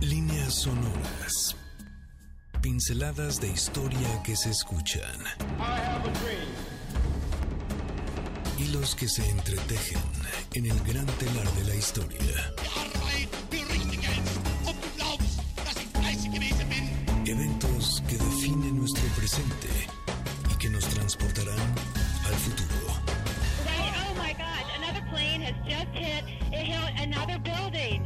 Líneas sonoras. Pinceladas de historia que se escuchan. Hilos que se entretejen en el gran telar de la historia. Eventos que definen nuestro presente y que nos transportarán al futuro. Oh my gosh, another plane has just hit, it hit another building,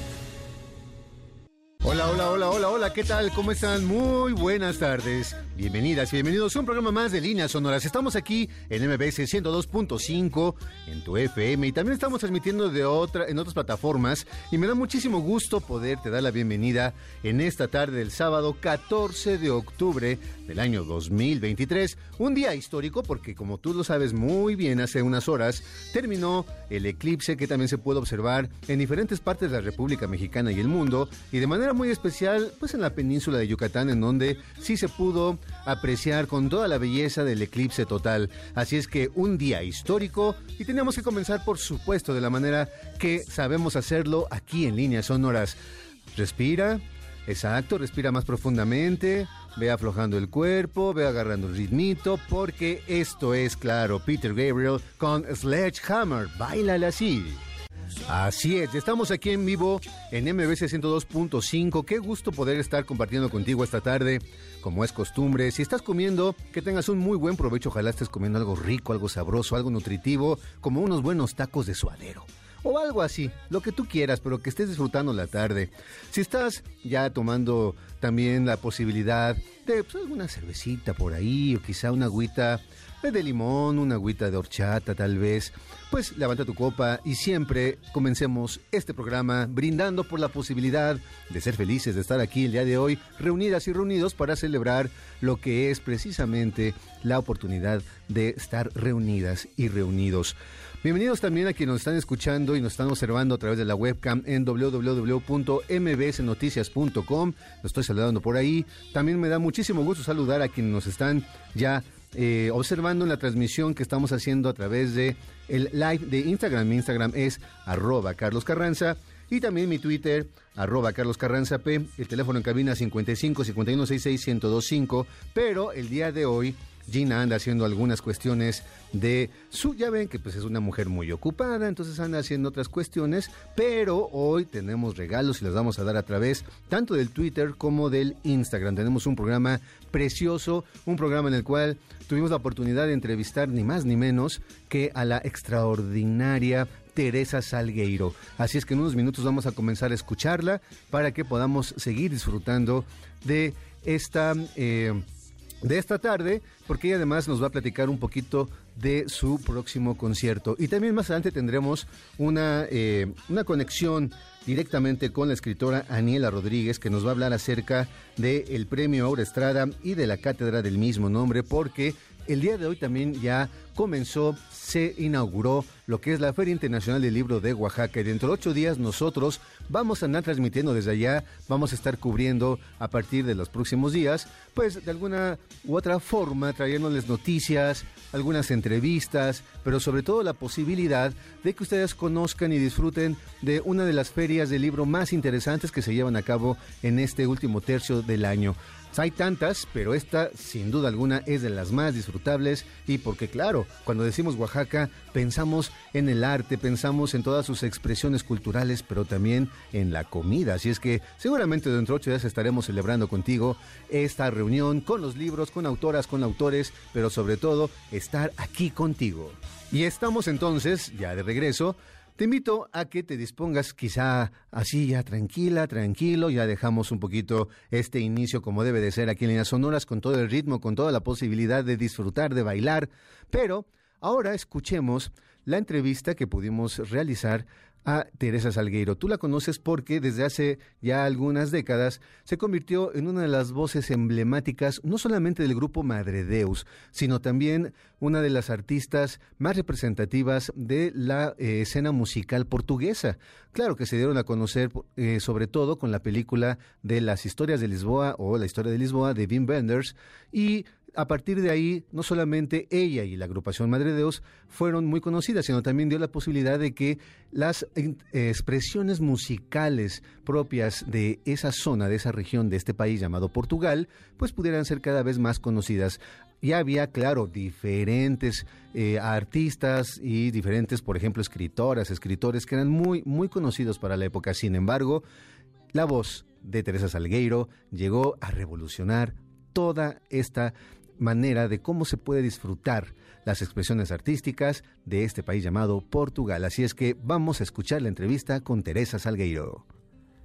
Hola, hola, hola, hola, hola, ¿qué tal? ¿Cómo están? Muy buenas tardes. Bienvenidas y bienvenidos a un programa más de Líneas Sonoras. Estamos aquí en MBS 102.5 en tu FM y también estamos transmitiendo de otra, en otras plataformas y me da muchísimo gusto poderte dar la bienvenida en esta tarde del sábado 14 de octubre del año 2023. Un día histórico porque como tú lo sabes muy bien hace unas horas terminó el eclipse que también se puede observar en diferentes partes de la República Mexicana y el mundo y de manera muy especial pues en la península de Yucatán en donde sí se pudo apreciar con toda la belleza del eclipse total. Así es que un día histórico y tenemos que comenzar por supuesto de la manera que sabemos hacerlo aquí en líneas sonoras. Respira, exacto, respira más profundamente, ve aflojando el cuerpo, ve agarrando el ritmito, porque esto es claro, Peter Gabriel con Sledgehammer, bailale así. Así es, estamos aquí en vivo en MBC 102.5. Qué gusto poder estar compartiendo contigo esta tarde, como es costumbre. Si estás comiendo, que tengas un muy buen provecho. Ojalá estés comiendo algo rico, algo sabroso, algo nutritivo, como unos buenos tacos de suadero. O algo así, lo que tú quieras, pero que estés disfrutando la tarde. Si estás ya tomando también la posibilidad de pues, alguna cervecita por ahí, o quizá una agüita de limón, una agüita de horchata tal vez, pues levanta tu copa y siempre comencemos este programa brindando por la posibilidad de ser felices, de estar aquí el día de hoy, reunidas y reunidos para celebrar lo que es precisamente la oportunidad de estar reunidas y reunidos. Bienvenidos también a quienes nos están escuchando y nos están observando a través de la webcam en www.mbsnoticias.com. Lo estoy saludando por ahí. También me da muchísimo gusto saludar a quienes nos están ya eh, observando en la transmisión que estamos haciendo a través de el live de Instagram. Mi Instagram es arroba Carlos Carranza. Y también mi Twitter, arroba Carlos Carranza P, el teléfono en cabina 55 51 66 1025. Pero el día de hoy Gina anda haciendo algunas cuestiones de su, ya ven que pues es una mujer muy ocupada, entonces anda haciendo otras cuestiones, pero hoy tenemos regalos y los vamos a dar a través tanto del Twitter como del Instagram. Tenemos un programa precioso, un programa en el cual tuvimos la oportunidad de entrevistar ni más ni menos que a la extraordinaria Teresa Salgueiro. Así es que en unos minutos vamos a comenzar a escucharla para que podamos seguir disfrutando de esta... Eh, de esta tarde, porque ella además nos va a platicar un poquito de su próximo concierto. Y también más adelante tendremos una, eh, una conexión directamente con la escritora Aniela Rodríguez, que nos va a hablar acerca del premio Aura Estrada y de la cátedra del mismo nombre, porque el día de hoy también ya comenzó, se inauguró lo que es la Feria Internacional del Libro de Oaxaca. Y dentro de ocho días nosotros vamos a andar transmitiendo desde allá, vamos a estar cubriendo a partir de los próximos días, pues de alguna u otra forma, trayéndoles noticias, algunas entrevistas, pero sobre todo la posibilidad de que ustedes conozcan y disfruten de una de las ferias de libro más interesantes que se llevan a cabo en este último tercio del año. Hay tantas, pero esta sin duda alguna es de las más disfrutables y porque claro, cuando decimos Oaxaca pensamos en el arte, pensamos en todas sus expresiones culturales, pero también en la comida. Así es que seguramente dentro de ocho días estaremos celebrando contigo esta reunión con los libros, con autoras, con autores, pero sobre todo estar aquí contigo. Y estamos entonces ya de regreso te invito a que te dispongas quizá así ya tranquila, tranquilo, ya dejamos un poquito este inicio como debe de ser aquí en Líneas Sonoras con todo el ritmo, con toda la posibilidad de disfrutar, de bailar, pero Ahora escuchemos la entrevista que pudimos realizar a Teresa Salgueiro. Tú la conoces porque desde hace ya algunas décadas se convirtió en una de las voces emblemáticas no solamente del grupo Madre Deus, sino también una de las artistas más representativas de la eh, escena musical portuguesa. Claro que se dieron a conocer eh, sobre todo con la película de las historias de Lisboa o la historia de Lisboa de Wim Wenders y a partir de ahí, no solamente ella y la agrupación Madre Deus fueron muy conocidas, sino también dio la posibilidad de que las expresiones musicales propias de esa zona, de esa región, de este país llamado Portugal, pues pudieran ser cada vez más conocidas. Ya había, claro, diferentes eh, artistas y diferentes, por ejemplo, escritoras, escritores que eran muy, muy conocidos para la época. Sin embargo, la voz de Teresa Salgueiro llegó a revolucionar toda esta manera de cómo se puede disfrutar las expresiones artísticas de este país llamado Portugal. Así es que vamos a escuchar la entrevista con Teresa Salgueiro.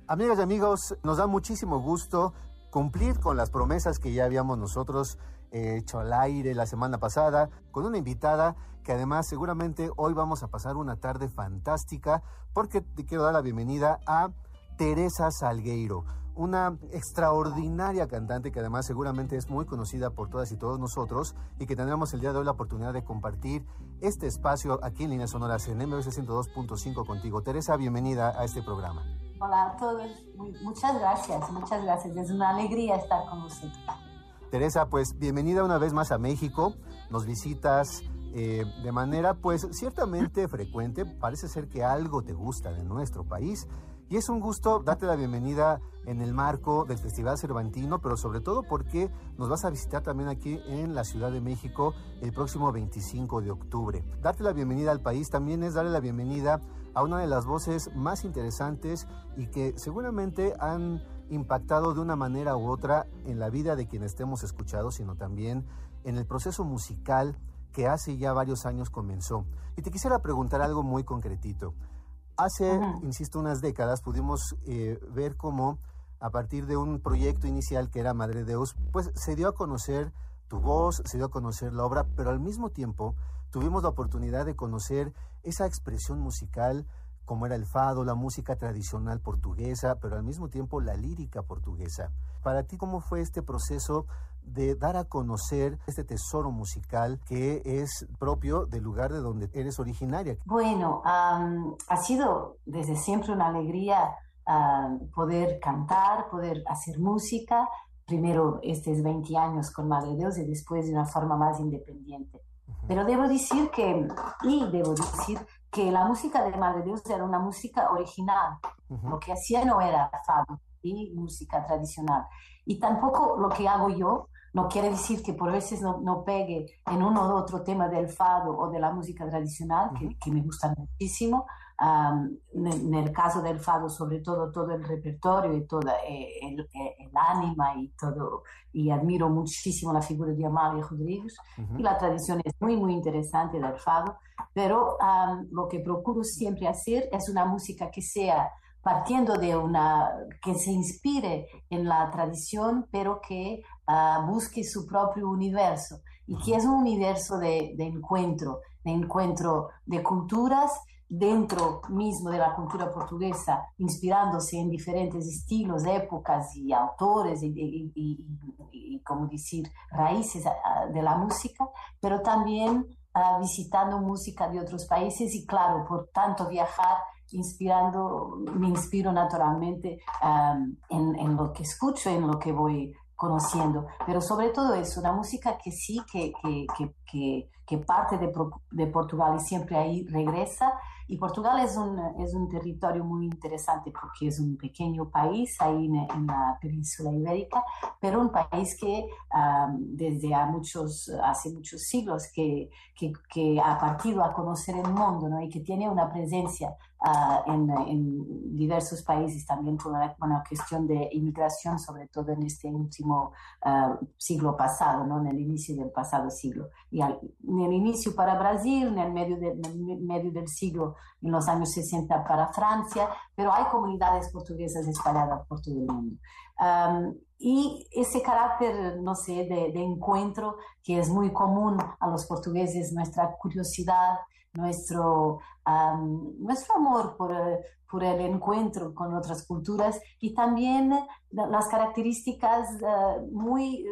Amigas y amigos, nos da muchísimo gusto cumplir con las promesas que ya habíamos nosotros eh, hecho al aire la semana pasada con una invitada que además seguramente hoy vamos a pasar una tarde fantástica porque te quiero dar la bienvenida a Teresa Salgueiro una extraordinaria cantante que además seguramente es muy conocida por todas y todos nosotros y que tendremos el día de hoy la oportunidad de compartir este espacio aquí en Líneas Sonoras en MBC 102.5 contigo. Teresa, bienvenida a este programa. Hola a todos, muchas gracias, muchas gracias. Es una alegría estar con ustedes. Teresa, pues bienvenida una vez más a México. Nos visitas eh, de manera pues ciertamente frecuente. Parece ser que algo te gusta de nuestro país y es un gusto darte la bienvenida en el marco del Festival Cervantino, pero sobre todo porque nos vas a visitar también aquí en la Ciudad de México el próximo 25 de octubre. Darte la bienvenida al país también es darle la bienvenida a una de las voces más interesantes y que seguramente han impactado de una manera u otra en la vida de quienes estemos escuchados, sino también en el proceso musical que hace ya varios años comenzó. Y te quisiera preguntar algo muy concretito. Hace, insisto, unas décadas pudimos eh, ver cómo a partir de un proyecto inicial que era Madre Deus, pues se dio a conocer tu voz, se dio a conocer la obra, pero al mismo tiempo tuvimos la oportunidad de conocer esa expresión musical como era el fado, la música tradicional portuguesa, pero al mismo tiempo la lírica portuguesa. Para ti, ¿cómo fue este proceso de dar a conocer este tesoro musical que es propio del lugar de donde eres originaria? Bueno, ha sido desde siempre una alegría poder cantar, poder hacer música. Primero estos 20 años con Madre Dios y después de una forma más independiente. Pero debo decir que, y debo decir que la música de Madre Dios era una música original. Lo que hacía no era fado y música tradicional. Y tampoco lo que hago yo no quiere decir que por veces no, no, pegue en uno u otro tema del fado o de la música tradicional, que, que me gusta muchísimo. En, el caso del fado, sobre todo todo el repertorio y todo eh, el, eh, el, ánima y todo, y admiro muchísimo la figura de Amalia Rodríguez, y la tradición es muy, muy interesante del fado, pero lo que procuro siempre hacer es una música que sea partiendo de una, que se inspire en la tradición, pero que uh, busque su propio universo y que es un universo de, de, encuentro, de encuentro de culturas dentro mismo de la cultura portuguesa, inspirándose en diferentes estilos, épocas y autores y, y, y, y como decir, raíces de la música, pero también uh, visitando música de otros países y claro, por tanto viajar inspirando, me inspiro naturalmente um, en, en, lo que escucho, en lo que voy conociendo, pero sobre todo es una música que sí, que, que, que, que parte de, de, Portugal y siempre ahí regresa. Y Portugal es un, es un territorio muy interesante porque es un pequeño país ahí en, en la península ibérica, pero un país que um, desde a muchos, hace muchos siglos que, que, que, ha partido a conocer el mundo ¿no? y que tiene una presencia uh, en, en, diversos países también por una, una, cuestión de inmigración, sobre todo en este último uh, siglo pasado, ¿no? en el inicio del pasado siglo. Y al, en el inicio para Brasil, en el medio, de, en el medio del siglo en los años 60 para Francia, pero hay comunidades portuguesas espalhadas por todo el mundo. y ese carácter, no sé, de, de, encuentro que es muy común a los portugueses, nuestra curiosidad, nuestro, nuestro amor por, eh, por, el encuentro con otras culturas y también las características eh, muy eh,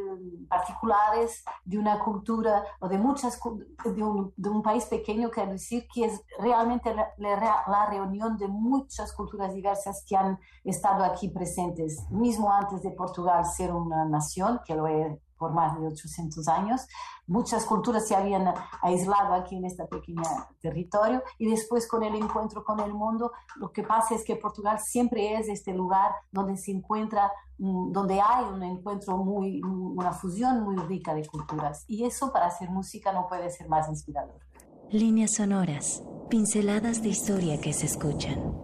particulares de una cultura o de muchas de un, de un país pequeño, quiero decir que es realmente la, la, reunión de muchas culturas diversas que han estado aquí presentes, mismo antes de Portugal ser una nación, que lo es por más de 800 años. Muchas culturas se habían aislado aquí en este pequeño territorio y después con el encuentro con el mundo, lo que pasa es que Portugal siempre es este lugar donde se encuentra, donde hay un encuentro muy, una fusión muy rica de culturas. Y eso para hacer música no puede ser más inspirador. Líneas sonoras, pinceladas de historia que se escuchan.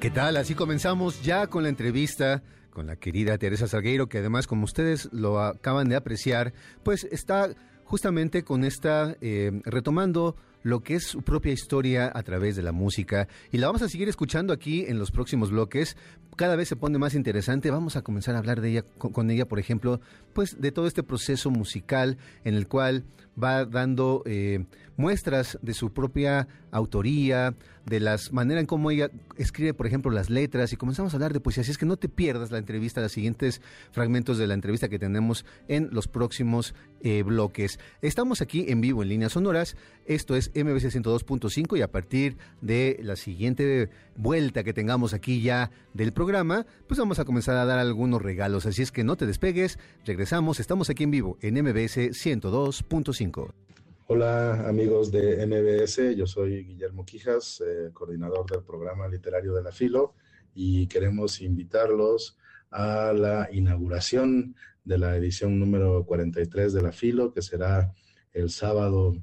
¿Qué tal? Así comenzamos ya con la entrevista con la querida Teresa Salgueiro, que además, como ustedes lo acaban de apreciar, pues está justamente con esta, eh, retomando lo que es su propia historia a través de la música y la vamos a seguir escuchando aquí en los próximos bloques. Cada vez se pone más interesante. Vamos a comenzar a hablar de ella con, ella, por ejemplo, pues de todo este proceso musical en el cual va dando eh, muestras de su propia autoría, de las maneras en cómo ella escribe, por ejemplo, las letras, y comenzamos a hablar de poesía. Así es que no te pierdas la entrevista, los siguientes fragmentos de la entrevista que tenemos en los próximos eh, bloques. Estamos aquí en vivo en líneas sonoras. Esto es MBC 102.5 y a partir de la siguiente vuelta que tengamos aquí ya del programa, pues vamos a comenzar a dar algunos regalos. Así es que no te despegues, regresamos, estamos aquí en vivo en MBS 102.5. Hola amigos de MBS, yo soy Guillermo Quijas, eh, coordinador del programa literario de la Filo, y queremos invitarlos a la inauguración de la edición número 43 de la Filo, que será el sábado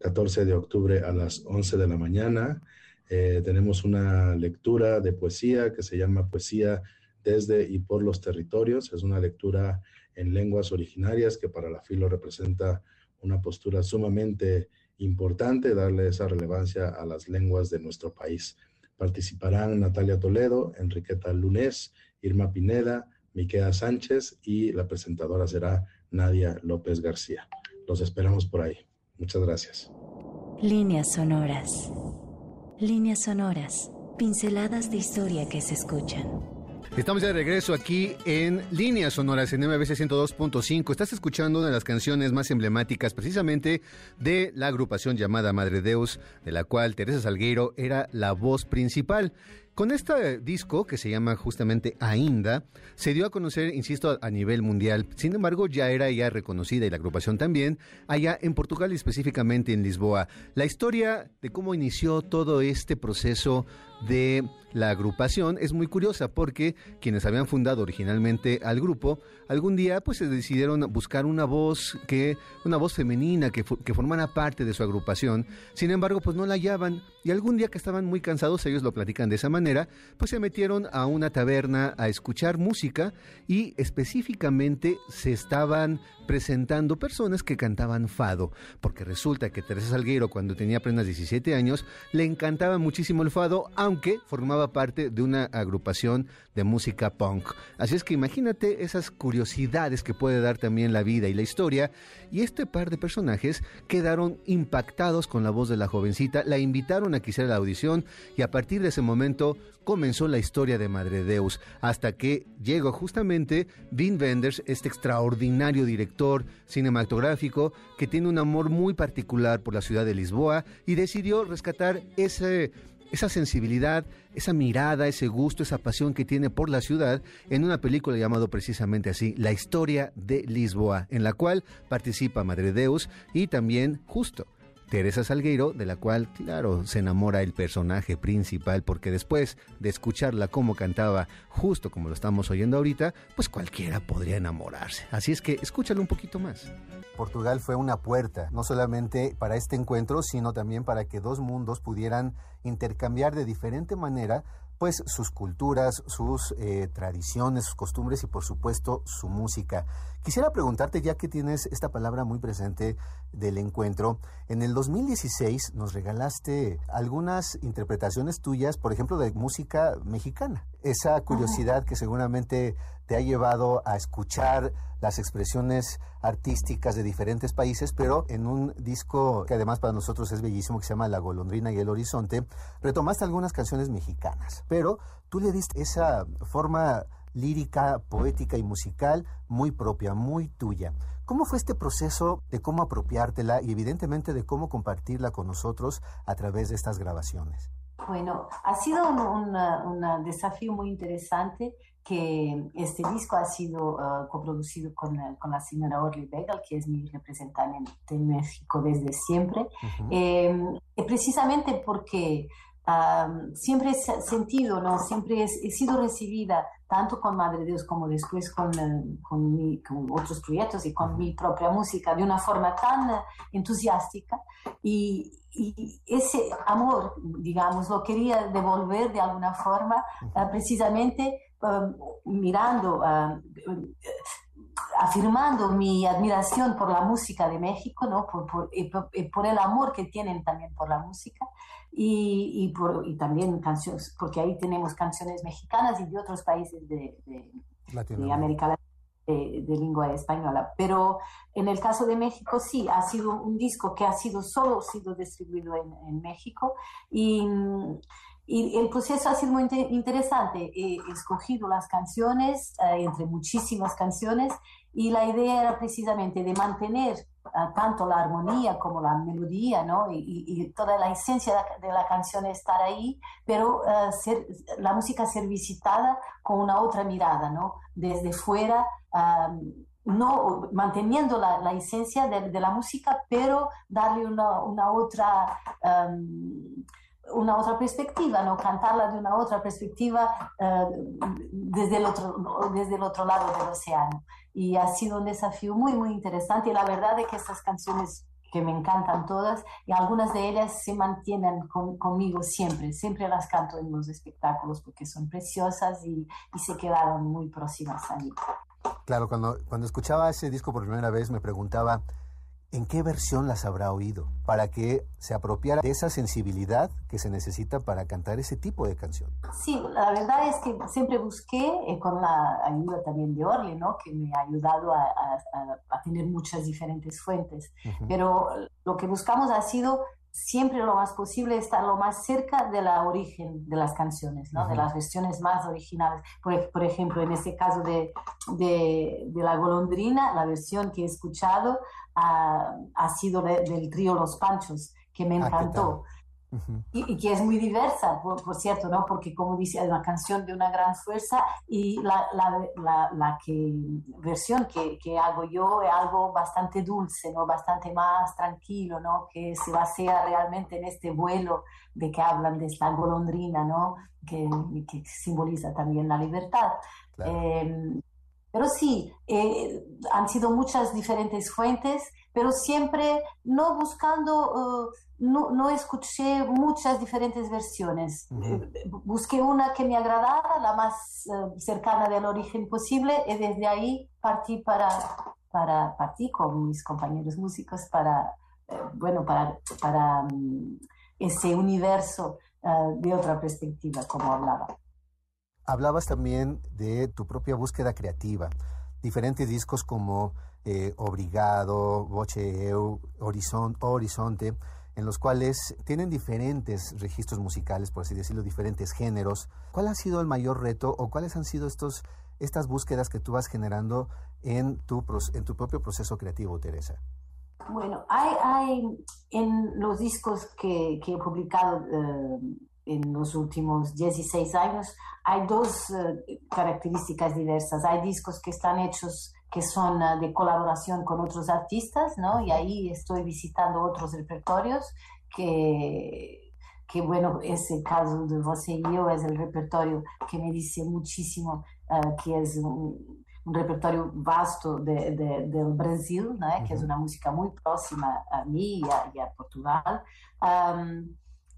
14 de octubre a las 11 de la mañana. Eh, tenemos una lectura de poesía que se llama Poesía desde y por los territorios. Es una lectura en lenguas originarias que para la Filo representa una postura sumamente importante, darle esa relevancia a las lenguas de nuestro país. Participarán Natalia Toledo, Enriqueta Lunes, Irma Pineda, Miquea Sánchez y la presentadora será Nadia López García. Los esperamos por ahí. Muchas gracias. Líneas sonoras. Líneas sonoras. Pinceladas de historia que se escuchan. Estamos de regreso aquí en Líneas Sonoras en MBC 102.5. Estás escuchando una de las canciones más emblemáticas precisamente de la agrupación llamada Madre Deus, de la cual Teresa Salgueiro era la voz principal. Con este disco, que se llama justamente Ainda, se dio a conocer, insisto, a nivel mundial. Sin embargo, ya era ya reconocida y la agrupación también, allá en Portugal y específicamente en Lisboa. La historia de cómo inició todo este proceso de la agrupación es muy curiosa porque quienes habían fundado originalmente al grupo, algún día pues se decidieron buscar una voz que, una voz femenina que, que formara parte de su agrupación. Sin embargo, pues no la hallaban y algún día que estaban muy cansados, ellos lo platican de esa manera, pues se metieron a una taberna a escuchar música y específicamente se estaban presentando personas que cantaban fado, porque resulta que Teresa Salguero cuando tenía apenas 17 años le encantaba muchísimo el fado, aunque formaba parte de una agrupación de música punk. Así es que imagínate esas curiosidades que puede dar también la vida y la historia, y este par de personajes quedaron impactados con la voz de la jovencita, la invitaron a que hiciera la audición y a partir de ese momento comenzó la historia de Madre Deus, hasta que llegó justamente Vin Wenders, este extraordinario director cinematográfico que tiene un amor muy particular por la ciudad de Lisboa y decidió rescatar ese esa sensibilidad, esa mirada, ese gusto, esa pasión que tiene por la ciudad en una película llamado precisamente así, La historia de Lisboa, en la cual participa Madre Deus y también Justo. Teresa Salgueiro, de la cual, claro, se enamora el personaje principal, porque después de escucharla como cantaba, justo como lo estamos oyendo ahorita, pues cualquiera podría enamorarse. Así es que escúchalo un poquito más. Portugal fue una puerta, no solamente para este encuentro, sino también para que dos mundos pudieran intercambiar de diferente manera pues sus culturas, sus eh, tradiciones, sus costumbres y por supuesto su música. Quisiera preguntarte, ya que tienes esta palabra muy presente del encuentro, en el 2016 nos regalaste algunas interpretaciones tuyas, por ejemplo, de música mexicana. Esa curiosidad que seguramente te ha llevado a escuchar las expresiones artísticas de diferentes países, pero en un disco que además para nosotros es bellísimo, que se llama La golondrina y el horizonte, retomaste algunas canciones mexicanas, pero tú le diste esa forma lírica, poética y musical muy propia, muy tuya. ¿Cómo fue este proceso de cómo apropiártela y evidentemente de cómo compartirla con nosotros a través de estas grabaciones? Bueno, ha sido un, desafío muy interesante que este disco ha sido uh, coproducido con, con, la señora Orly Begel, que es mi representante en México desde siempre, eh, precisamente porque siempre he sentido, ¿no? siempre he, sido recibida tanto con Madre Dios como después con, eh, con, mi, con, otros proyectos y con mi propia música de una forma tan entusiástica y, y ese amor, digamos, lo quería devolver de alguna forma ah, precisamente ah, mirando, ah, afirmando mi admiración por la música de México, ¿no? por, por, por, el amor que tienen también por la música y, y, y también canciones, porque ahí tenemos canciones mexicanas y de otros países de, de, América Latina. De, lengua española, pero en el caso de México sí, ha sido un disco que ha sido solo sido distribuido en, en México y, y, el proceso ha sido muy interesante. He escogido las canciones, eh, entre muchísimas canciones, y la idea era precisamente de mantener tanto la armonía como la melodía, ¿no? Y, toda la esencia de la canción estar ahí, pero uh, ser, la música ser visitada con una otra mirada, ¿no? Desde fuera, um, no manteniendo la, la esencia de, de, la música, pero darle una, una otra... Um, una otra perspectiva, ¿no? cantarla de una otra perspectiva uh, desde, el otro, desde el otro lado del océano y ha sido un desafío muy, muy interesante. Y la verdad es que estas canciones que me encantan todas y algunas de ellas se mantienen conmigo siempre, siempre las canto en los espectáculos porque son preciosas y, y se quedaron muy próximas a mí. Claro, cuando, cuando escuchaba ese disco por primera vez me preguntaba, en qué versión las habrá oído, para que se apropiara de esa sensibilidad que se necesita para cantar ese tipo de canción. Sí, la verdad es que siempre busqué, eh, con la ayuda también de Orly, ¿no? que me ha ayudado a, a, tener muchas diferentes fuentes, pero lo que buscamos ha sido siempre lo más posible estar lo más cerca de la origen de las canciones, ¿no? de las versiones más originales. Por, por ejemplo, en este caso de, de, de, La Golondrina, la versión que he escuchado ha, ha sido del trío Los Panchos, que me ah, encantó y, que es muy diversa, por, cierto, ¿no? Porque como dice, es una canción de una gran fuerza y la, la, la, que, versión que, que, hago yo es algo bastante dulce, ¿no? Bastante más tranquilo, ¿no? Que se basea realmente en este vuelo de que hablan de esta golondrina, ¿no? Que, que simboliza también la libertad. Em, pero sí, eh, han sido muchas diferentes fuentes, pero siempre no buscando... Uh, no, no, escuché muchas diferentes versiones. Eh, busqué una que me agradara, la más eh, cercana del origen posible, y desde ahí partí para, para partí con mis compañeros músicos para, eh, bueno, para, para um, ese universo de otra perspectiva, como hablaba. Hablabas también de tu propia búsqueda creativa. Diferentes discos como Obrigado, Voce Eu, Horizonte en los cuales tienen diferentes registros musicales, por así decirlo, diferentes géneros. ¿Cuál ha sido el mayor reto o cuáles han sido estos, estas búsquedas que tú vas generando en tu, en tu propio proceso creativo, Teresa? Bueno, hay, en los discos que, que he publicado eh, en los últimos 16 años, hay dos eh, características diversas. Hay discos que están hechos que son ah, de colaboración con otros artistas, ¿no? Y ahí estoy visitando otros repertorios que, que bueno, ese caso de Você y Yo es el repertorio que me dice muchísimo, uh, que es un, un, repertorio vasto de, de, del Brasil, ¿no? que es una música muy próxima a mí y a, y a Portugal. Um,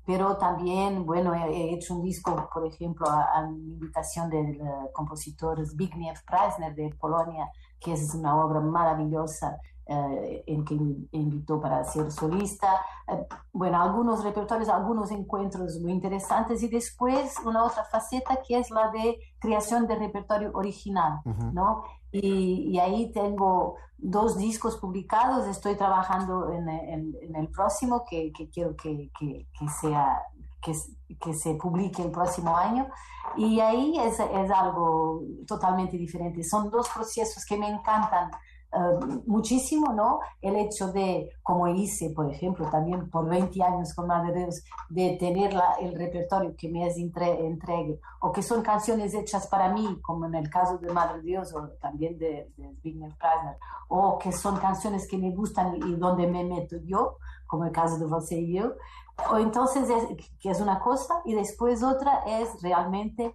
pero también, bueno, he, hecho un disco, por ejemplo, a, a invitación del compositor Zbigniew Preisner de Polonia, que es una obra maravillosa eh, en que invitó para ser solista. Eh, bueno, algunos repertorios, algunos encuentros muy interesantes y después una otra faceta que es la de creación de repertorio original, ¿no? Y, y, ahí tengo dos discos publicados, estoy trabajando en, en, el próximo que, que quiero que, que, que sea que, se publique el próximo año. Y ahí es, es, algo totalmente diferente. Son dos procesos que me encantan eh, muchísimo, ¿no? El hecho de, como hice, por ejemplo, también por 20 años con Madre Dios, de tener la, el repertorio que me es entre, entregue, o que son canciones hechas para mí, como en el caso de Madre Dios, o también de, de Zbigniew o que son canciones que me gustan y donde me meto yo, como el caso de Você y yo, o entonces, es, que es una cosa, y después otra es realmente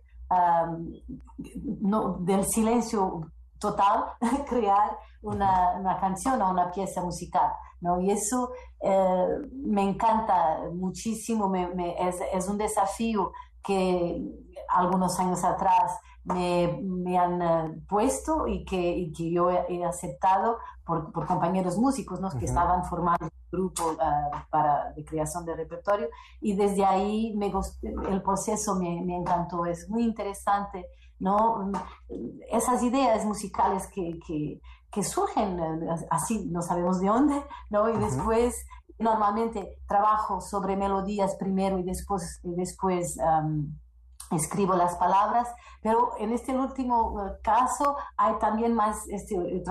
no, del silencio total, crear una, una, canción o una pieza musical, ¿no? Y eso eh, me encanta muchísimo, me, me, es, es, un desafío que algunos años atrás me, me han uh, puesto y que, y que yo he, aceptado por, por, compañeros músicos ¿no? Uh -huh. que estaban formando un grupo uh, para, de creación de repertorio y desde ahí me, el proceso me, me encantó, es muy interesante ¿no? Esas ideas musicales que, que, que, surgen así, no sabemos de dónde, ¿no? Y después, normalmente trabajo sobre melodías primero y después, y después um, escribo las palabras, pero en este último caso hay también más este el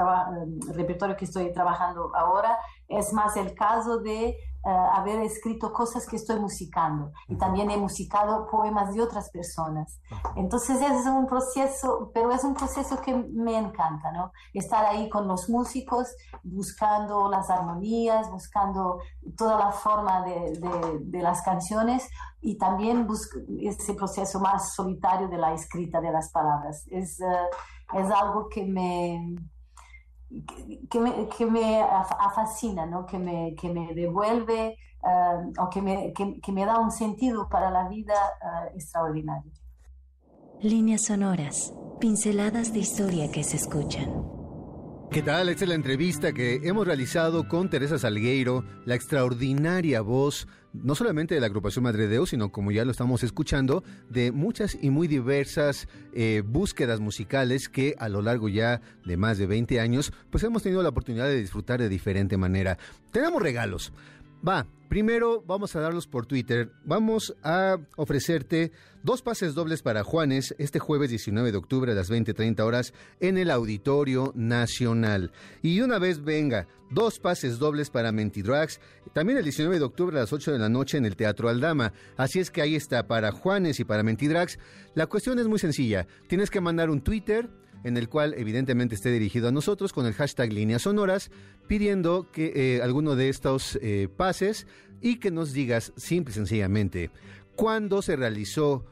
repertorio que estoy trabajando ahora, es más el caso de uh, haber escrito cosas que estoy musicando y también he musicado poemas de otras personas. Entonces es un proceso, pero es un proceso que me encanta, ¿no? Estar ahí con los músicos, buscando las armonías, buscando toda la forma de, de, de las canciones y también ese proceso más solitario de la escrita de las palabras. Es, uh, es algo que me que me, que me fascina, ¿no? que, me, que me devuelve uh, o que me, que, que, me da un sentido para la vida uh, extraordinario. Líneas sonoras, pinceladas de historia que se escuchan. ¿Qué tal? Esta es la entrevista que hemos realizado con Teresa Salgueiro, la extraordinaria voz, no solamente de la agrupación Madre Deus, sino como ya lo estamos escuchando, de muchas y muy diversas eh, búsquedas musicales que a lo largo ya de más de 20 años, pues hemos tenido la oportunidad de disfrutar de diferente manera. Tenemos regalos. Va, primero vamos a darlos por Twitter. Vamos a ofrecerte dos pases dobles para Juanes este jueves 19 de octubre a las 20:30 horas en el Auditorio Nacional. Y una vez venga, dos pases dobles para Mentidrags, también el 19 de octubre a las 8 de la noche en el Teatro Aldama. Así es que ahí está para Juanes y para Mentidrags. La cuestión es muy sencilla. Tienes que mandar un Twitter en el cual evidentemente esté dirigido a nosotros con el hashtag líneas sonoras, pidiendo que eh, alguno de estos eh, pases y que nos digas simple y sencillamente cuándo se realizó,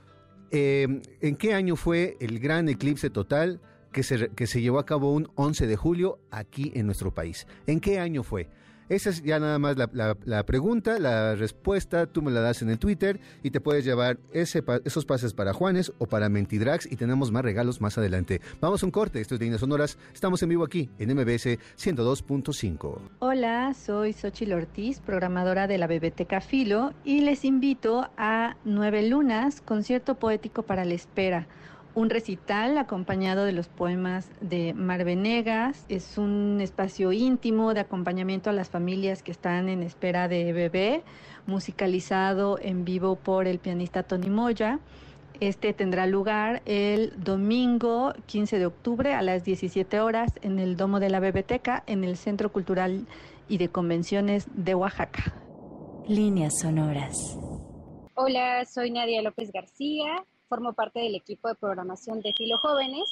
eh, en qué año fue el gran eclipse total que se, que se llevó a cabo un 11 de julio aquí en nuestro país. ¿En qué año fue? Esa es ya nada más la, pregunta, la respuesta, tú me la das en el Twitter y te puedes llevar ese, esos pases para Juanes o para Mentidrags y tenemos más regalos más adelante. Vamos a un corte, esto es Líneas Sonoras, estamos en vivo aquí en MBS 102.5. Hola, soy Xochil Ortiz, programadora de la Biblioteca Filo y les invito a Nueve Lunas, concierto poético para la espera un recital acompañado de los poemas de Mar Venegas. Es un espacio íntimo de acompañamiento a las familias que están en espera de bebé, musicalizado en vivo por el pianista Tony Moya. Este tendrá lugar el domingo 15 de octubre a las 17 horas en el Domo de la Bebeteca, en el Centro Cultural y de Convenciones de Oaxaca. Líneas sonoras. Hola, soy Nadia López García formo parte del equipo de programación de Filo Jóvenes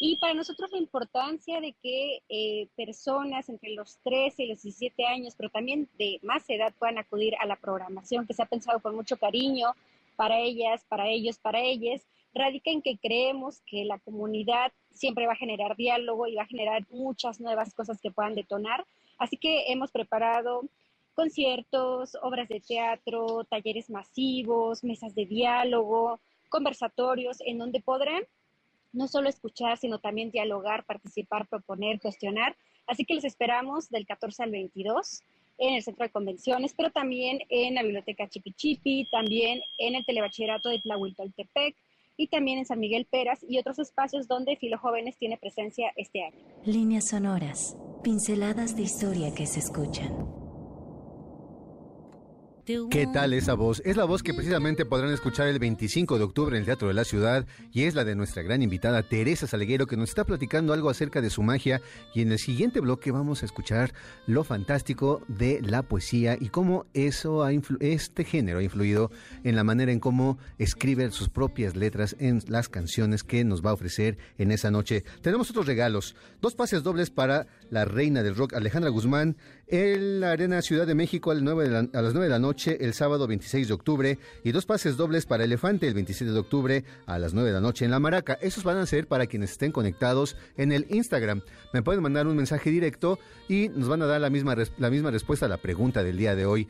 y para nosotros la importancia de que eh, personas entre los 13 y los 17 años, pero también de más edad, puedan acudir a la programación que se ha pensado con mucho cariño para ellas, para ellos, para ellas, radica en que creemos que la comunidad siempre va a generar diálogo y va a generar muchas nuevas cosas que puedan detonar. Así que hemos preparado conciertos, obras de teatro, talleres masivos, mesas de diálogo, conversatorios, en donde podrán no solo escuchar, sino también dialogar, participar, proponer, cuestionar. Así que les esperamos del 14 al 22 en el Centro de Convenciones, pero también en la Biblioteca Chipichipi, también en el Telebachillerato de Tlahuitoltepec y también en San Miguel Peras y otros espacios donde Filo Jóvenes tiene presencia este año. Líneas sonoras, pinceladas de historia que se escuchan. ¿Qué tal esa voz? Es la voz que precisamente podrán escuchar el 25 de octubre en el Teatro de la Ciudad y es la de nuestra gran invitada Teresa Salguero que nos está platicando algo acerca de su magia y en el siguiente bloque vamos a escuchar lo fantástico de la poesía y cómo eso ha este género ha influido en la manera en cómo escribe sus propias letras en las canciones que nos va a ofrecer en esa noche. Tenemos otros regalos, dos pases dobles para la reina del rock Alejandra Guzmán en la Arena Ciudad de México a las 9 de la noche el sábado 26 de octubre y dos pases dobles para Elefante el 27 de octubre a las 9 de la noche en La Maraca. Esos van a ser para quienes estén conectados en el Instagram. Me pueden mandar un mensaje directo y nos van a dar la misma, la misma respuesta a la pregunta del día de hoy.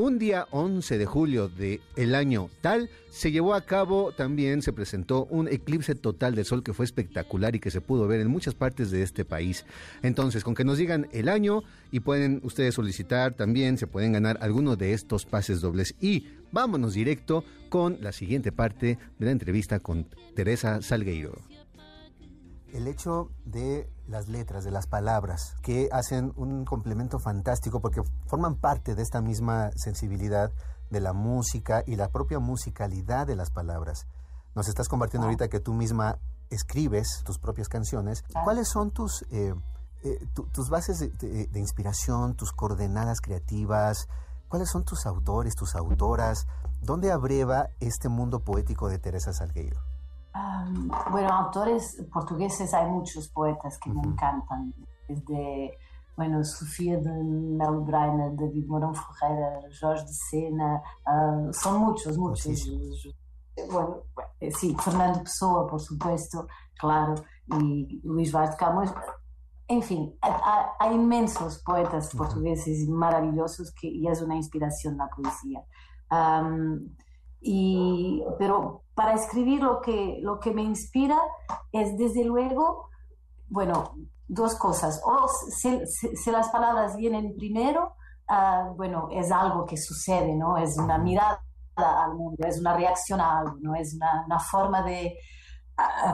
Un día 11 de julio del el año tal, se llevó a cabo también, se presentó un eclipse total de sol que fue espectacular y que se pudo ver en muchas partes de este país. Entonces, con que nos digan el año y pueden ustedes solicitar también, se pueden ganar alguno de estos pases dobles. Y vámonos directo con la siguiente parte de la entrevista con Teresa Salgueiro el hecho de las letras, de las palabras, que hacen un complemento fantástico porque forman parte de esta misma sensibilidad de la música y la propia musicalidad de las palabras. Nos estás compartiendo ahorita que tú misma escribes tus propias canciones. ¿Cuáles son tus, eh, eh, tus bases de, inspiración, tus coordenadas creativas? ¿Cuáles son tus autores, tus autoras? ¿Dónde abreva este mundo poético de Teresa Salgueiro? Bueno, autores portugueses hay muchos poetas que me encantan, desde, bueno, Sofía de Melbreiner, David Morão Ferreira, Jorge de Sena, uh, son muchos, muchos. Bueno, eh, sí, Fernando Pessoa, por supuesto, claro, y Luís Vaz de Camões. Enfim, hay inmensos poetas portugueses maravillosos que, y es una inspiración la poesía. Um, y, pero para escribir lo que, lo que me inspira es desde luego, bueno, dos cosas. O si, si, las palabras vienen primero, uh, bueno, es algo que sucede, ¿no? Es una mirada al mundo, es una reacción a algo, ¿no? Es una, una forma de,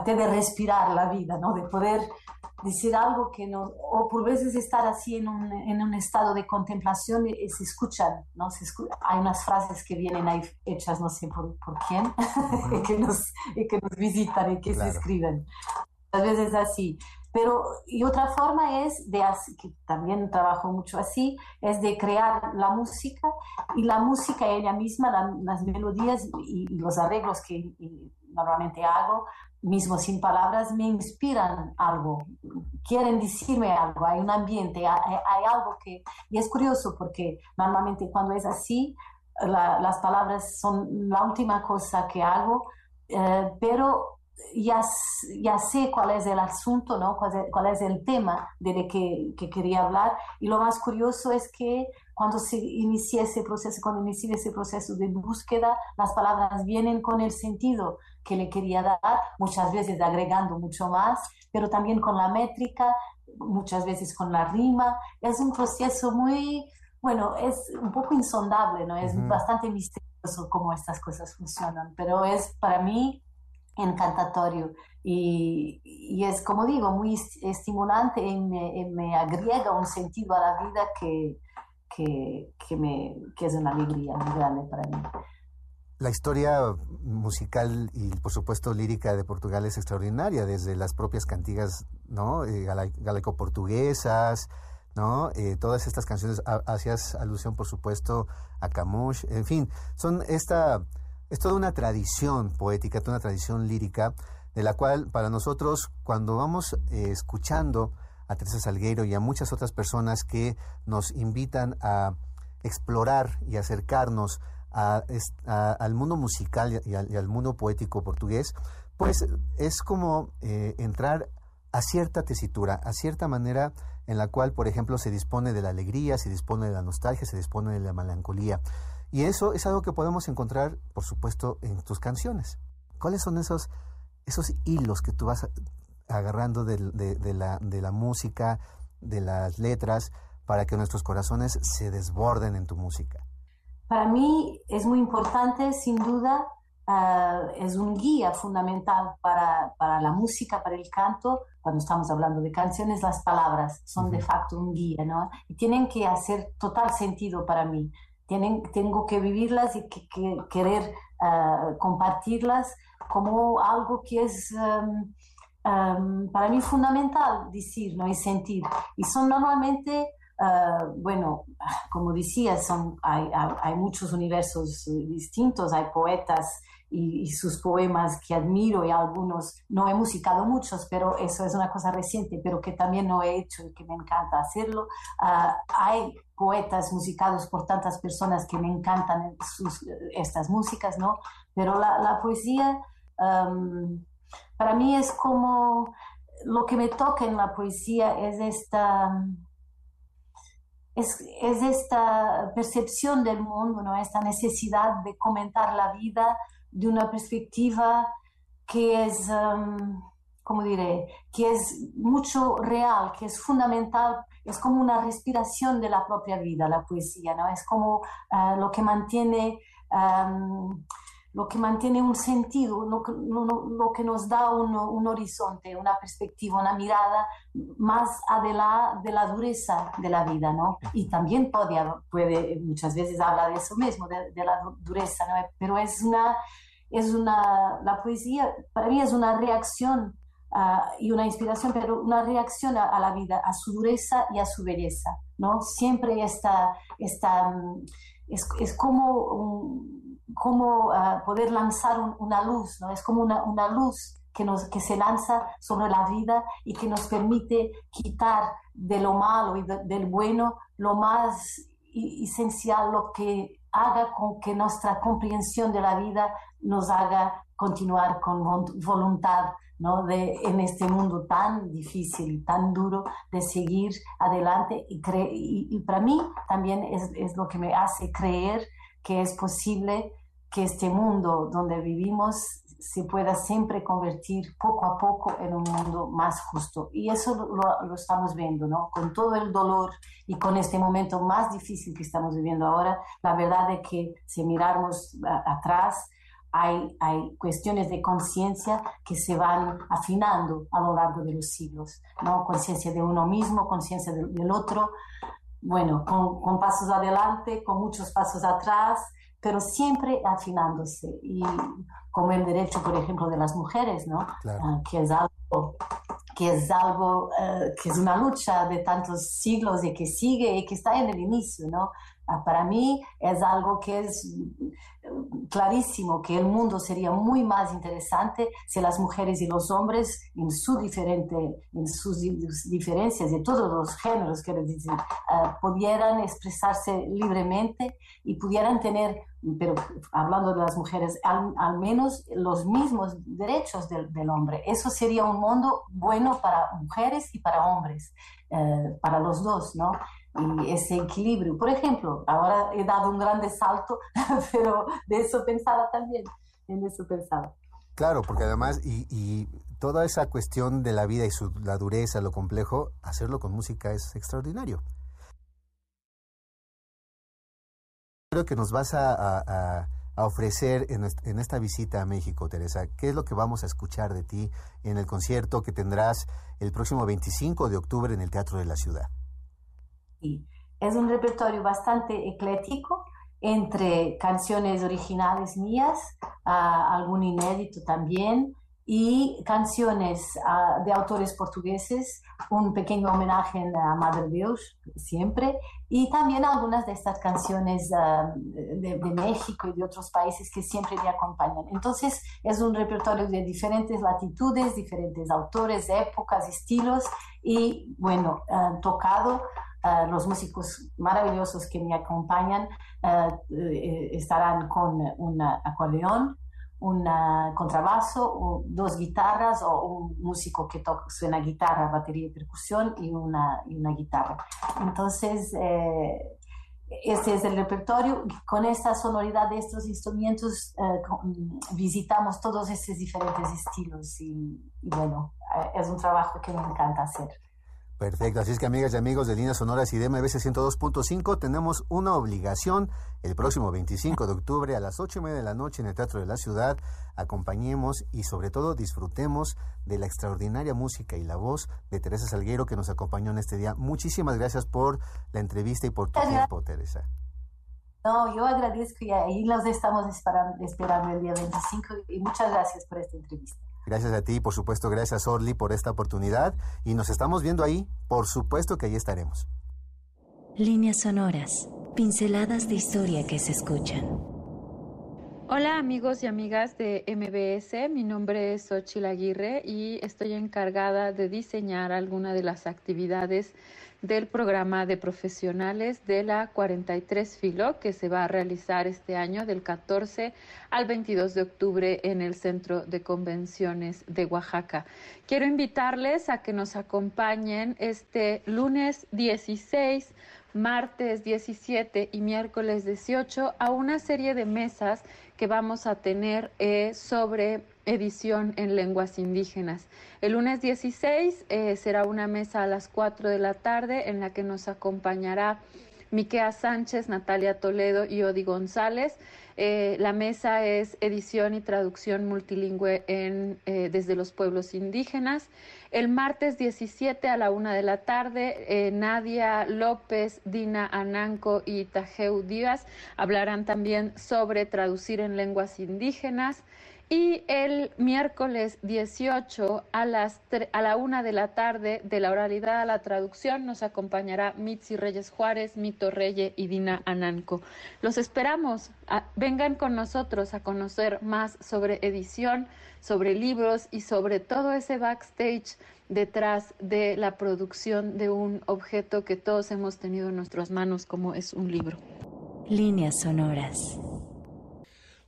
de respirar la vida, ¿no? De poder decir algo que no, o por veces estar así en un, en un estado de contemplación y, se escuchan, ¿no? Se hay unas frases que vienen ahí hechas no sé por, por quién, y, que nos, y que nos visitan y que se escriben. A veces así. Pero, y otra forma es de, que también trabajo mucho así, es de crear la música y la música ella misma, las melodías y, los arreglos que normalmente hago, mismo sin palabras, me inspiran algo, quieren decirme algo, hay un ambiente, hay, algo que... Y es curioso porque normalmente cuando es así, las palabras son la última cosa que hago, eh, pero ya, ya sé cuál es el asunto, ¿no? cuál, es, el tema de que, que quería hablar. Y lo más curioso es que cuando se inicia ese proceso, cuando inicia ese proceso de búsqueda, las palabras vienen con el sentido que le quería dar, muchas veces agregando mucho más, pero también con la métrica, muchas veces con la rima. Es un proceso muy, bueno, es un poco insondable, ¿no? Es bastante misterioso cómo estas cosas funcionan, pero es para mí encantatorio y, y es, como digo, muy estimulante y me, me agrega un sentido a la vida que, que, que, me, que es una alegría muy grande para mí. La historia musical y, por supuesto, lírica de Portugal es extraordinaria, desde las propias cantigas ¿no? Eh, galaico-portuguesas, ¿no? Eh, todas estas canciones, hacías alusión, por supuesto, a Camus, en fin, son esta, es toda una tradición poética, toda una tradición lírica, de la cual para nosotros, cuando vamos eh, escuchando a Teresa Salgueiro y a muchas otras personas que nos invitan a explorar y acercarnos al mundo musical y al, mundo poético portugués, pues es como eh, entrar a cierta tesitura, a cierta manera en la cual, por ejemplo, se dispone de la alegría, se dispone de la nostalgia, se dispone de la melancolía. Y eso es algo que podemos encontrar, por supuesto, en tus canciones. ¿Cuáles son esos, esos hilos que tú vas agarrando de, la, de la música, de las letras, para que nuestros corazones se desborden en tu música? Para mí es muy importante, sin duda, ah, es un guía fundamental para, para, la música, para el canto. Cuando estamos hablando de canciones, las palabras son de facto un guía, ¿no? Y tienen que hacer total sentido para mí. Tienen, tengo que vivirlas y que, querer ah, compartirlas como algo que es para mí fundamental decir ¿no? y sentir. Y son normalmente Ah, bueno, como decía, son, hay, hay, muchos universos distintos, hay poetas y, sus poemas que admiro y algunos no he musicado muchos, pero eso es una cosa reciente, pero que también no he hecho y que me encanta hacerlo. Ah, hay poetas musicados por tantas personas que me encantan estas músicas, ¿no? Pero la poesía para mí es como lo que me toca en la poesía es esta es, esta percepción del mundo, ¿no? esta necesidad de comentar la vida de una perspectiva que es, um, ¿cómo diré?, que es mucho real, que es fundamental, es como una respiración de la propia vida, la poesía, ¿no? es como uh, lo que mantiene... Um, lo que mantiene un sentido, lo que, lo, que nos da un, un, horizonte, una perspectiva, una mirada más adelante de la dureza de la vida, ¿no? Y también puede, puede muchas veces habla de eso mismo, de, de la dureza, ¿no? Pero es una, es una, la poesía para mí es una reacción uh, y una inspiración, pero una reacción a, a, la vida, a su dureza y a su belleza, ¿no? Siempre está, está es, es como... cómo uh, poder lanzar un, una luz, ¿no? Es como una, una luz que, nos, que se lanza sobre la vida y que nos permite quitar de lo malo y de, del bueno lo más esencial, lo que haga con que nuestra comprensión de la vida nos haga continuar con voluntad ¿no? de, en este mundo tan difícil y tan duro de seguir adelante y, y, y para mí también es, es, lo que me hace creer que es posible que este mundo donde vivimos se pueda siempre convertir poco a poco en un mundo más justo. Y eso lo, lo, estamos viendo, ¿no? Con todo el dolor y con este momento más difícil que estamos viviendo ahora, la verdad es que si miramos atrás, hay, hay cuestiones de conciencia que se van afinando a lo largo de los siglos, ¿no? Conciencia de uno mismo, conciencia del, del otro, bueno, con, con, pasos adelante, con muchos pasos atrás, pero siempre afinándose. Y como el derecho, por ejemplo, de las mujeres, ¿no? Uh, que es algo, que es algo, uh, que es una lucha de tantos siglos y que sigue y que está en el inicio, ¿no? Uh, para mí es algo que es clarísimo que el mundo sería muy más interesante si las mujeres y los hombres en, su diferente, en sus diferencias de todos los géneros, quiero decir, uh, pudieran expresarse libremente y pudieran tener, pero hablando de las mujeres, al, al menos los mismos derechos del, del, hombre. Eso sería un mundo bueno para mujeres y para hombres, uh, para los dos, ¿no? y ese equilibrio. Por ejemplo, ahora he dado un grande salto, pero de eso pensaba también, en eso pensaba. Claro, porque además, y, y toda esa cuestión de la vida y su, la dureza, lo complejo, hacerlo con música es extraordinario. Creo que nos vas a, a, a ofrecer en, en, esta visita a México, Teresa. ¿Qué es lo que vamos a escuchar de ti en el concierto que tendrás el próximo 25 de octubre en el Teatro de la Ciudad? Es un repertorio bastante eclético entre canciones originales mías, uh, algún inédito también, y canciones uh, de autores portugueses, un pequeño homenaje a Madre Dios, siempre, y también algunas de estas canciones uh, de, de, México y de otros países que siempre me acompañan. Entonces, es un repertorio de diferentes latitudes, diferentes autores, épocas, estilos, y bueno, tocado Uh, los músicos maravillosos que me acompañan uh, estarán con un acordeón, un contrabajo, dos guitarras o un músico que toca, suena guitarra, batería y percusión y una, una guitarra. Entonces, eh, este es el repertorio. Con esta sonoridad de estos instrumentos eh, visitamos todos estos diferentes estilos y, y bueno, eh, es un trabajo que me encanta hacer. Perfecto, así es que amigas y amigos de Líneas Sonoras y de MBC 102.5 tenemos una obligación el próximo 25 de octubre a las 8 y media de la noche en el Teatro de la Ciudad. Acompañemos y sobre todo disfrutemos de la extraordinaria música y la voz de Teresa Salguero que nos acompañó en este día. Muchísimas gracias por la entrevista y por tu tiempo, Teresa. No, yo agradezco y ahí los estamos esperando, esperando el día 25 y muchas gracias por esta entrevista. Gracias a ti, por supuesto, gracias Orly por esta oportunidad y nos estamos viendo ahí, por supuesto que ahí estaremos. Líneas sonoras, pinceladas de historia que se escuchan. Hola amigos y amigas de MBS, mi nombre es Xochil Aguirre y estoy encargada de diseñar alguna de las actividades del programa de profesionales de la 43 Filo que se va a realizar este año del 14 al 22 de octubre en el Centro de Convenciones de Oaxaca. Quiero invitarles a que nos acompañen este lunes 16 martes 17 y miércoles 18 a una serie de mesas que vamos a tener eh, sobre edición en lenguas indígenas. El lunes 16 eh, será una mesa a las 4 de la tarde en la que nos acompañará Miquea Sánchez, Natalia Toledo y Odi González. Eh, la mesa es edición y traducción multilingüe eh, desde los pueblos indígenas. El martes 17 a la una de la tarde, Nadia López, Dina Ananco y Tajeu Díaz hablarán también sobre traducir en lenguas indígenas. Y el miércoles 18 a, las a la una de la tarde de la oralidad a la traducción nos acompañará Mitzi Reyes Juárez, Mito Reye y Dina Ananco. Los esperamos. vengan con nosotros a conocer más sobre edición, sobre libros y sobre todo ese backstage detrás de la producción de un objeto que todos hemos tenido en nuestras manos como es un libro. Líneas sonoras.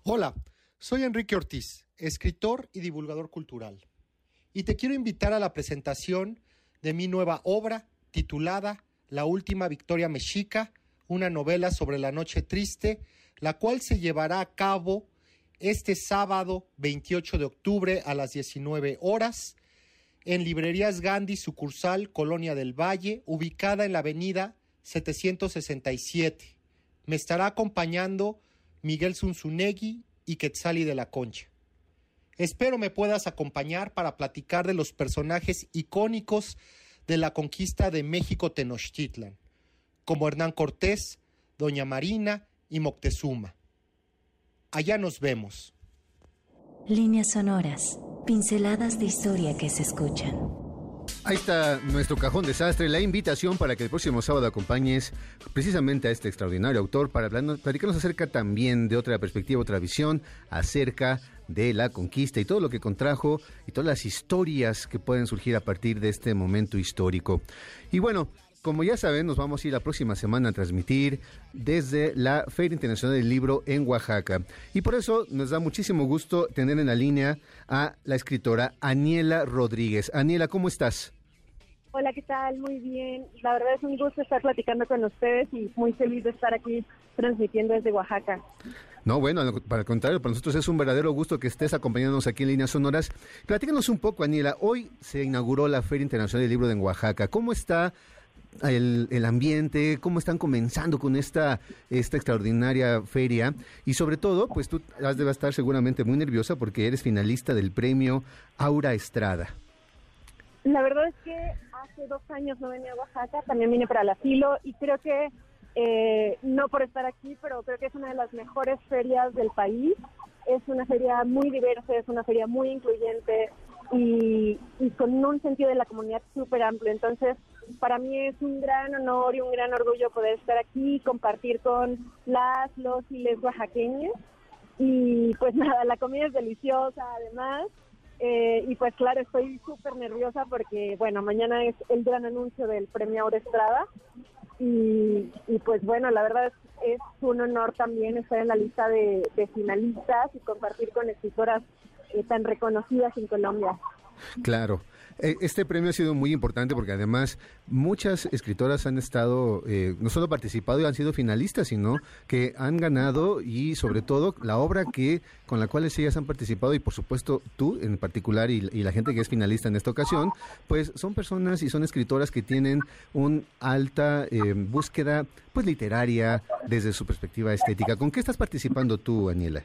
Hola. Soy Enrique Ortiz, escritor y divulgador cultural, y te quiero invitar a la presentación de mi nueva obra titulada La Última Victoria Mexica, una novela sobre la noche triste, la cual se llevará a cabo este sábado 28 de octubre a las 19 horas en Librerías Gandhi, sucursal Colonia del Valle, ubicada en la avenida 767. Me estará acompañando Miguel Zunzunegui y Quetzali de la Concha. Espero me puedas acompañar para platicar de los personajes icónicos de la conquista de México Tenochtitlan, como Hernán Cortés, Doña Marina y Moctezuma. Allá nos vemos. Líneas sonoras, pinceladas de historia que se escuchan. Ahí está nuestro cajón desastre, la invitación para que el próximo sábado acompañes precisamente a este extraordinario autor para platicarnos acerca también de otra perspectiva, otra visión acerca de la conquista y todo lo que contrajo y todas las historias que pueden surgir a partir de este momento histórico. Y bueno, como ya saben, nos vamos a ir la próxima semana a transmitir desde la Feria Internacional del Libro en Oaxaca. Y por eso nos da muchísimo gusto tener en la línea a la escritora Aniela Rodríguez. Aniela, ¿cómo estás? Hola, ¿qué tal? Muy bien. La verdad es un gusto estar platicando con ustedes y muy feliz de estar aquí transmitiendo desde Oaxaca. No, bueno, para el contrario, para nosotros es un verdadero gusto que estés acompañándonos aquí en Líneas Sonoras. Platícanos un poco, Aniela. Hoy se inauguró la Feria Internacional del Libro de Oaxaca. ¿Cómo está el, el, ambiente, cómo están comenzando con esta, esta extraordinaria feria y sobre todo, pues tú has de estar seguramente muy nerviosa porque eres finalista del premio Aura Estrada. La verdad es que hace dos años no venía a Oaxaca, también vine para la Filo y creo que, eh, no por estar aquí, pero creo que es una de las mejores ferias del país. Es una feria muy diversa, es una feria muy incluyente y, y con un sentido de la comunidad súper amplio. Entonces, para mí es un gran honor y un gran orgullo poder estar aquí y compartir con las, los y les oaxaqueños. Y pues nada, la comida es deliciosa además. Eh, y pues claro, estoy súper nerviosa porque, bueno, mañana es el gran anuncio del premio Aura Estrada. Y, pues bueno, la verdad es, es un honor también estar en la lista de, de finalistas y compartir con escritoras eh, tan reconocidas en Colombia. Claro. Eh, Este premio ha sido muy importante porque además muchas escritoras han estado, eh, no solo participado y han sido finalistas, sino que han ganado y sobre todo la obra que con la cual ellas han participado y por supuesto tú en particular y, la gente que es finalista en esta ocasión, pues son personas y son escritoras que tienen una alta eh, búsqueda pues literaria desde su perspectiva estética. ¿Con qué estás participando tú, Aniela?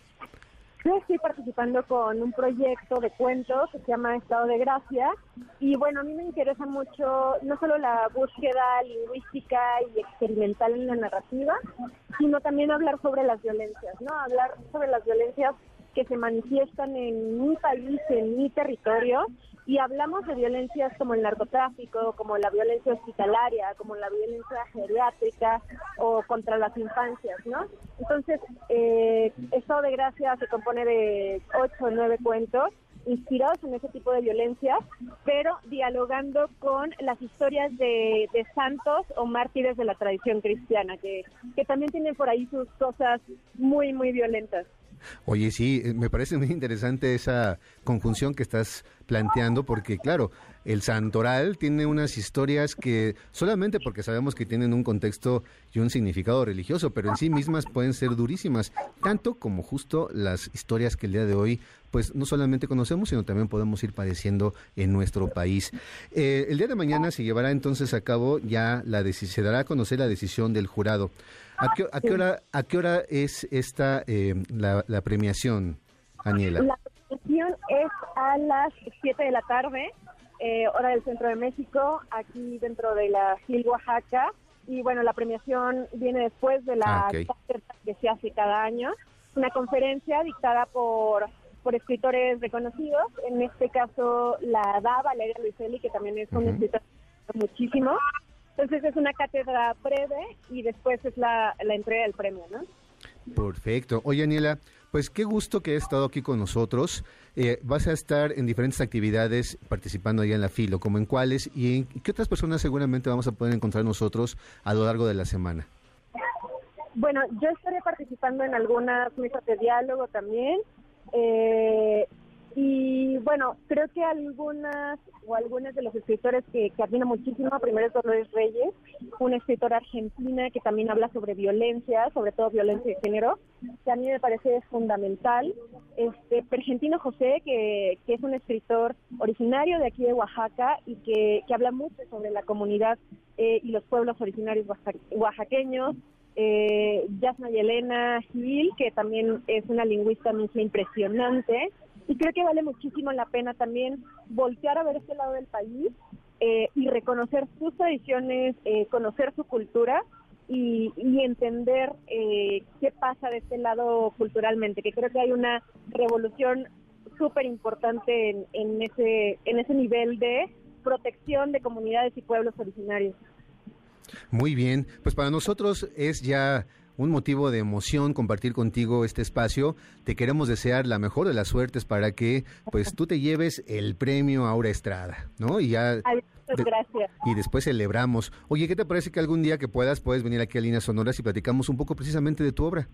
Yo estoy participando con un proyecto de cuentos que se llama Estado de Gracia y bueno, a mí me interesa mucho no solo la búsqueda lingüística y experimental en la narrativa, sino también hablar sobre las violencias, ¿no? Hablar sobre las violencias que se manifiestan en mi país, en mi territorio, y hablamos de violencias como el narcotráfico, como la violencia hospitalaria, como la violencia geriátrica o contra las infancias, ¿no? Entonces, eh, Estado de Gracia se compone de ocho o nueve cuentos inspirados en ese tipo de violencia, pero dialogando con las historias de, de santos o mártires de la tradición cristiana, que, que también tienen por ahí sus cosas muy, muy violentas. Oye, sí, eh, me parece muy interesante esa conjunción que estás planteando, porque claro, el santoral tiene unas historias que solamente porque sabemos que tienen un contexto y un significado religioso, pero en sí mismas pueden ser durísimas, tanto como justo las historias que el día de hoy, pues no solamente conocemos, sino también podemos ir padeciendo en nuestro país. Eh, el día de mañana se llevará entonces a cabo ya la se dará a conocer la decisión del jurado. ¿A qué, a qué hora, a qué hora es esta eh, la, la premiación, Aniela? La presentación es a las 7 de la tarde, eh, hora del centro de México, aquí dentro de la Gil Oaxaca. Y bueno, la premiación viene después de la Ah, que se hace cada año. Una conferencia dictada por, por escritores reconocidos, en este caso la da Valeria Luiselli, que también es un Ujú. escritor muchísimo. Entonces es una cátedra breve y después es la, la entrega del premio, ¿no? Perfecto. Oye, Aniela, pues qué gusto que has estado aquí con nosotros. Eh, vas a estar en diferentes actividades participando allá en la Filo, como en cuáles y en qué otras personas seguramente vamos a poder encontrar nosotros a lo largo de la semana. Bueno, yo estaré participando en algunas mesas de diálogo también. eh, y bueno, creo que algunas o algunos de los escritores que, que admiro muchísimo, primero es Dolores Reyes, una escritora argentina que también habla sobre violencia, sobre todo violencia de género, que a mí me parece fundamental. Este Pergentino José, que, que es un escritor originario de aquí de Oaxaca y que, que habla mucho sobre la comunidad eh, y los pueblos originarios oaxa- oaxaqueños eh, Yasna Yelena Gil, que también es una lingüista misma impresionante. Y creo que vale muchísimo la pena también voltear a ver este lado del país eh, y reconocer sus tradiciones, eh, conocer su cultura y, entender eh, qué pasa de este lado culturalmente, que creo que hay una revolución súper importante en, ese, en ese nivel de protección de comunidades y pueblos originarios. Muy bien, pues para nosotros es ya un motivo de emoción compartir contigo este espacio. Te queremos desear la mejor de las suertes para que pues tú te lleves el premio Aura Estrada, ¿no? Y ya Ay, muchas de- gracias. y después celebramos. Oye, ¿qué te parece que algún día que puedas puedes venir aquí a Líneas Sonoras y platicamos un poco precisamente de tu obra?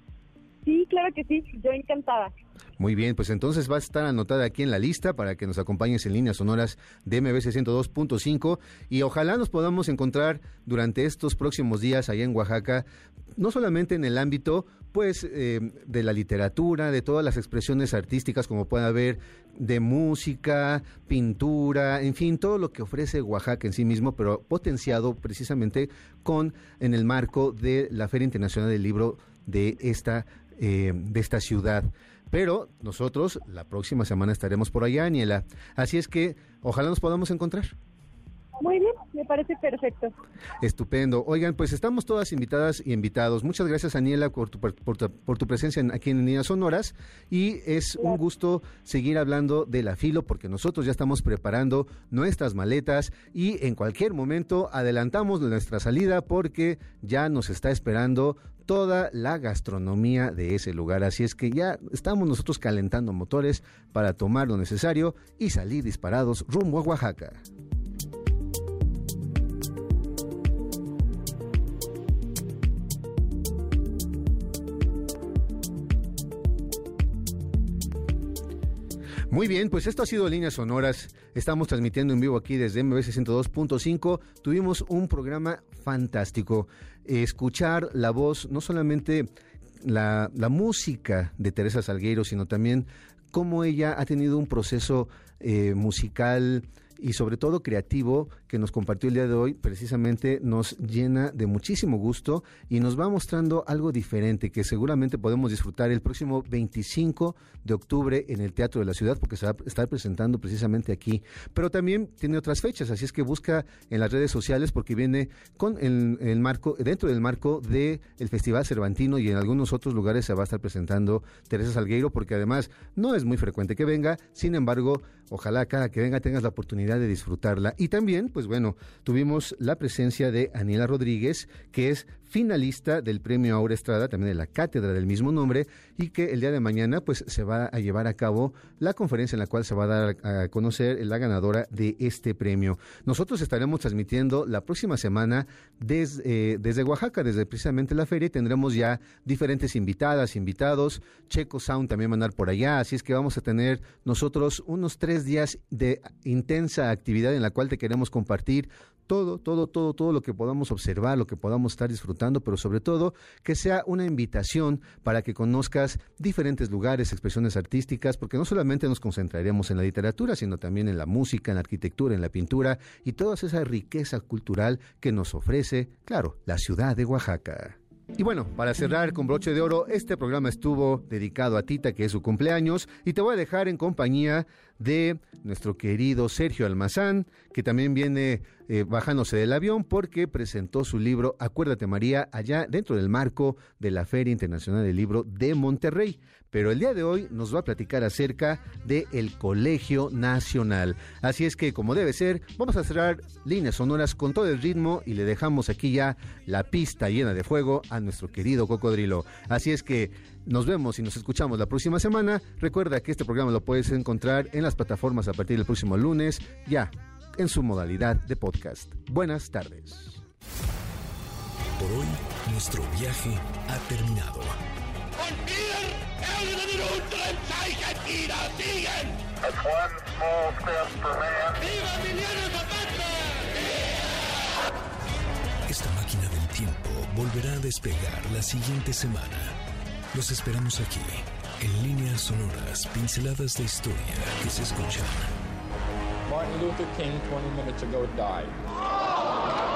Sí, claro que sí, yo encantada. Muy bien, pues entonces va a estar anotada aquí en la lista para que nos acompañes en líneas sonoras de MBC 102.5 y ojalá nos podamos encontrar durante estos próximos días allá en Oaxaca, no solamente en el ámbito pues eh, de la literatura, de todas las expresiones artísticas como pueda haber, de música, pintura, en fin, todo lo que ofrece Oaxaca en sí mismo, pero potenciado precisamente con en el marco de la Feria Internacional del Libro de esta eh, de esta ciudad. Pero nosotros la próxima semana estaremos por allá, Aniela. Así es que ojalá nos podamos encontrar. Muy bien, me parece perfecto. Estupendo. Oigan, pues estamos todas invitadas y invitados. Muchas gracias, Aniela, por tu, por tu, por tu presencia en- aquí en Líneas Sonoras. Y es un gusto seguir hablando de la filo porque nosotros ya estamos preparando nuestras maletas y en cualquier momento adelantamos nuestra salida porque ya nos está esperando toda la gastronomía de ese lugar. Así es que ya estamos nosotros calentando motores para tomar lo necesario y salir disparados rumbo a Oaxaca. Muy bien, pues esto ha sido Líneas Sonoras. Estamos transmitiendo en vivo aquí desde MBC 102.5. Tuvimos un programa fantástico. Escuchar la voz, no solamente la, la música de Teresa Salgueiro, sino también cómo ella ha tenido un proceso eh, musical y sobre todo creativo que nos compartió el día de hoy, precisamente nos llena de muchísimo gusto y nos va mostrando algo diferente que seguramente podemos disfrutar el próximo 25 de octubre en el Teatro de la Ciudad, porque se va a estar presentando precisamente aquí. Pero también tiene otras fechas, así es que busca en las redes sociales porque viene con el, marco, dentro del marco del el Festival Cervantino y en algunos otros lugares se va a estar presentando Teresa Salgueiro, porque además no es muy frecuente que venga, sin embargo, ojalá cada que venga tengas la de disfrutarla. Y también, pues bueno, tuvimos la presencia de Aniela Rodríguez, que es finalista del premio Aura Estrada, también de la cátedra del mismo nombre, y que el día de mañana pues se va a llevar a cabo la conferencia en la cual se va a dar a conocer la ganadora de este premio. Nosotros estaremos transmitiendo la próxima semana desde, eh, desde Oaxaca, desde precisamente la feria, y tendremos ya diferentes invitadas, invitados, Checo Sound también va a por allá, así es que vamos a tener nosotros unos tres días de intensa actividad en la cual te queremos compartir todo, todo, todo, todo lo que podamos observar, lo que podamos estar disfrutando, pero sobre todo que sea una invitación para que conozcas diferentes lugares, expresiones artísticas, porque no solamente nos concentraremos en la literatura, sino también en la música, en la arquitectura, en la pintura y toda esa riqueza cultural que nos ofrece, claro, la ciudad de Oaxaca. Y bueno, para cerrar con broche de oro, este programa estuvo dedicado a Tita, que es su cumpleaños, y te voy a dejar en compañía de nuestro querido Sergio Almazán, que también viene eh, bajándose del avión porque presentó su libro Acuérdate María allá dentro del marco de la Feria Internacional del Libro de Monterrey. Pero el día de hoy nos va a platicar acerca del el Colegio Nacional. Así es que, como debe ser, vamos a cerrar líneas sonoras con todo el ritmo y le dejamos aquí ya la pista llena de fuego a nuestro querido cocodrilo. Así es que nos vemos y nos escuchamos la próxima semana. Recuerda que este programa lo puedes encontrar en las plataformas a partir del próximo lunes, ya en su modalidad de podcast. Buenas tardes. Por hoy, nuestro viaje ha terminado. Esta máquina del tiempo volverá a despegar la siguiente semana los esperamos aquí, en líneas sonoras, pinceladas de historia que se escuchan. Martin Luther King 20 minutes ago died.